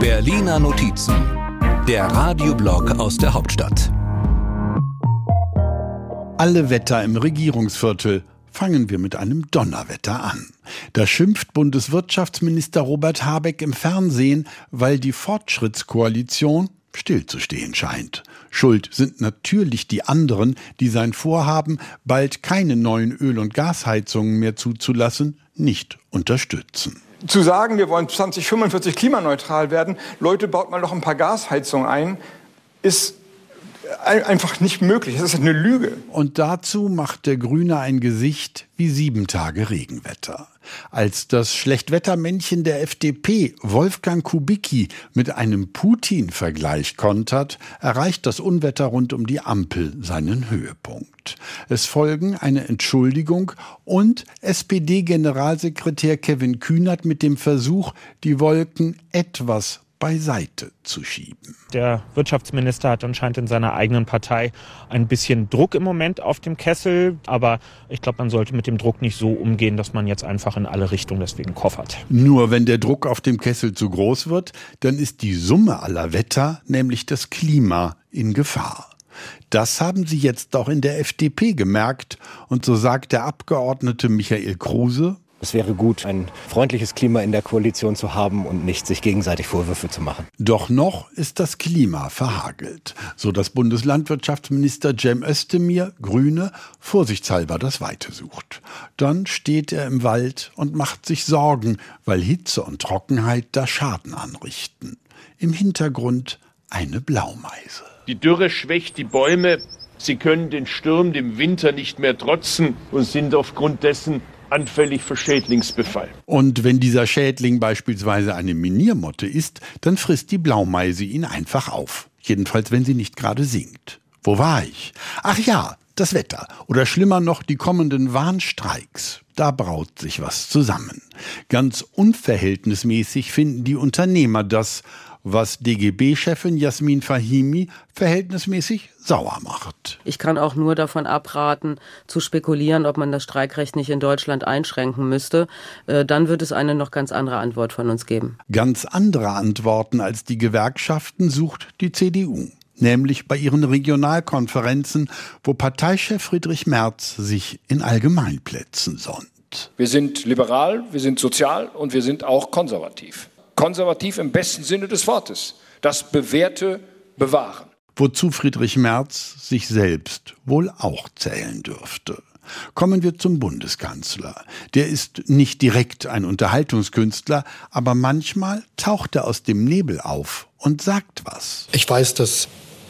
Berliner Notizen, der Radioblog aus der Hauptstadt. Alle Wetter im Regierungsviertel. Fangen wir mit einem Donnerwetter an. Da schimpft Bundeswirtschaftsminister Robert Habeck im Fernsehen, weil die Fortschrittskoalition stillzustehen scheint. Schuld sind natürlich die anderen, die sein Vorhaben, bald keine neuen Öl- und Gasheizungen mehr zuzulassen, nicht unterstützen. Zu sagen, wir wollen 2045 klimaneutral werden, Leute, baut mal noch ein paar Gasheizungen ein, ist einfach nicht möglich. Das ist eine Lüge. Und dazu macht der Grüne ein Gesicht wie sieben Tage Regenwetter. Als das Schlechtwettermännchen der FDP Wolfgang Kubicki mit einem Putin-Vergleich kontert, erreicht das Unwetter rund um die Ampel seinen Höhepunkt. Es folgen eine Entschuldigung und SPD-Generalsekretär Kevin Kühnert mit dem Versuch, die Wolken etwas beiseite zu schieben. Der Wirtschaftsminister hat anscheinend in seiner eigenen Partei ein bisschen Druck im Moment auf dem Kessel, aber ich glaube, man sollte mit dem Druck nicht so umgehen, dass man jetzt einfach in alle Richtungen deswegen koffert. Nur wenn der Druck auf dem Kessel zu groß wird, dann ist die Summe aller Wetter, nämlich das Klima, in Gefahr. Das haben sie jetzt auch in der FDP gemerkt, und so sagt der Abgeordnete Michael Kruse, es wäre gut, ein freundliches Klima in der Koalition zu haben und nicht sich gegenseitig Vorwürfe zu machen. Doch noch ist das Klima verhagelt, so dass Bundeslandwirtschaftsminister Cem Özdemir, Grüne, vorsichtshalber das Weite sucht. Dann steht er im Wald und macht sich Sorgen, weil Hitze und Trockenheit da Schaden anrichten. Im Hintergrund eine Blaumeise. Die Dürre schwächt die Bäume, sie können den Sturm, dem Winter nicht mehr trotzen und sind aufgrund dessen anfällig für Schädlingsbefall. Und wenn dieser Schädling beispielsweise eine Miniermotte ist, dann frisst die Blaumeise ihn einfach auf. Jedenfalls, wenn sie nicht gerade singt. Wo war ich? Ach ja, das Wetter. Oder schlimmer noch, die kommenden Warnstreiks. Da braut sich was zusammen. Ganz unverhältnismäßig finden die Unternehmer das, was DGB-Chefin Jasmin Fahimi verhältnismäßig sauer macht. Ich kann auch nur davon abraten, zu spekulieren, ob man das Streikrecht nicht in Deutschland einschränken müsste. Äh, dann wird es eine noch ganz andere Antwort von uns geben. Ganz andere Antworten als die Gewerkschaften sucht die CDU nämlich bei ihren Regionalkonferenzen, wo Parteichef Friedrich Merz sich in Allgemeinplätzen sonnt. Wir sind liberal, wir sind sozial und wir sind auch konservativ. Konservativ im besten Sinne des Wortes. Das Bewährte bewahren. Wozu Friedrich Merz sich selbst wohl auch zählen dürfte. Kommen wir zum Bundeskanzler. Der ist nicht direkt ein Unterhaltungskünstler, aber manchmal taucht er aus dem Nebel auf und sagt was. Ich weiß, dass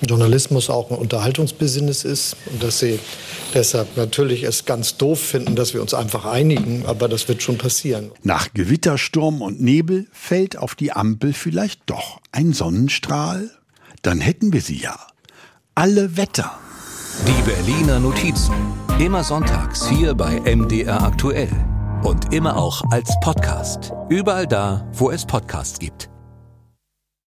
Journalismus auch ein Unterhaltungsbusiness ist und dass sie deshalb natürlich es ganz doof finden, dass wir uns einfach einigen, aber das wird schon passieren. Nach Gewittersturm und Nebel fällt auf die Ampel vielleicht doch ein Sonnenstrahl? Dann hätten wir sie ja. Alle Wetter. Die Berliner Notizen. Immer sonntags hier bei MDR aktuell. Und immer auch als Podcast. Überall da, wo es Podcasts gibt.